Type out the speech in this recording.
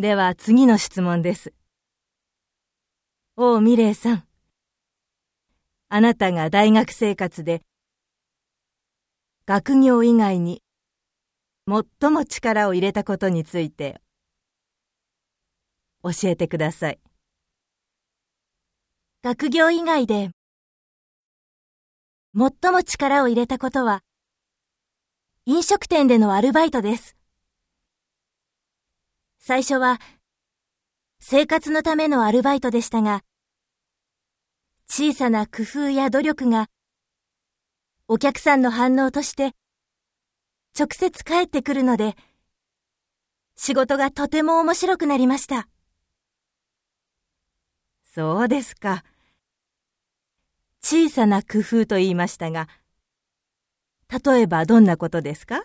では次の質問です。王ミレイさん。あなたが大学生活で学業以外に最も力を入れたことについて教えてください。学業以外で最も力を入れたことは飲食店でのアルバイトです。最初は生活のためのアルバイトでしたが、小さな工夫や努力がお客さんの反応として直接返ってくるので、仕事がとても面白くなりました。そうですか。小さな工夫と言いましたが、例えばどんなことですか？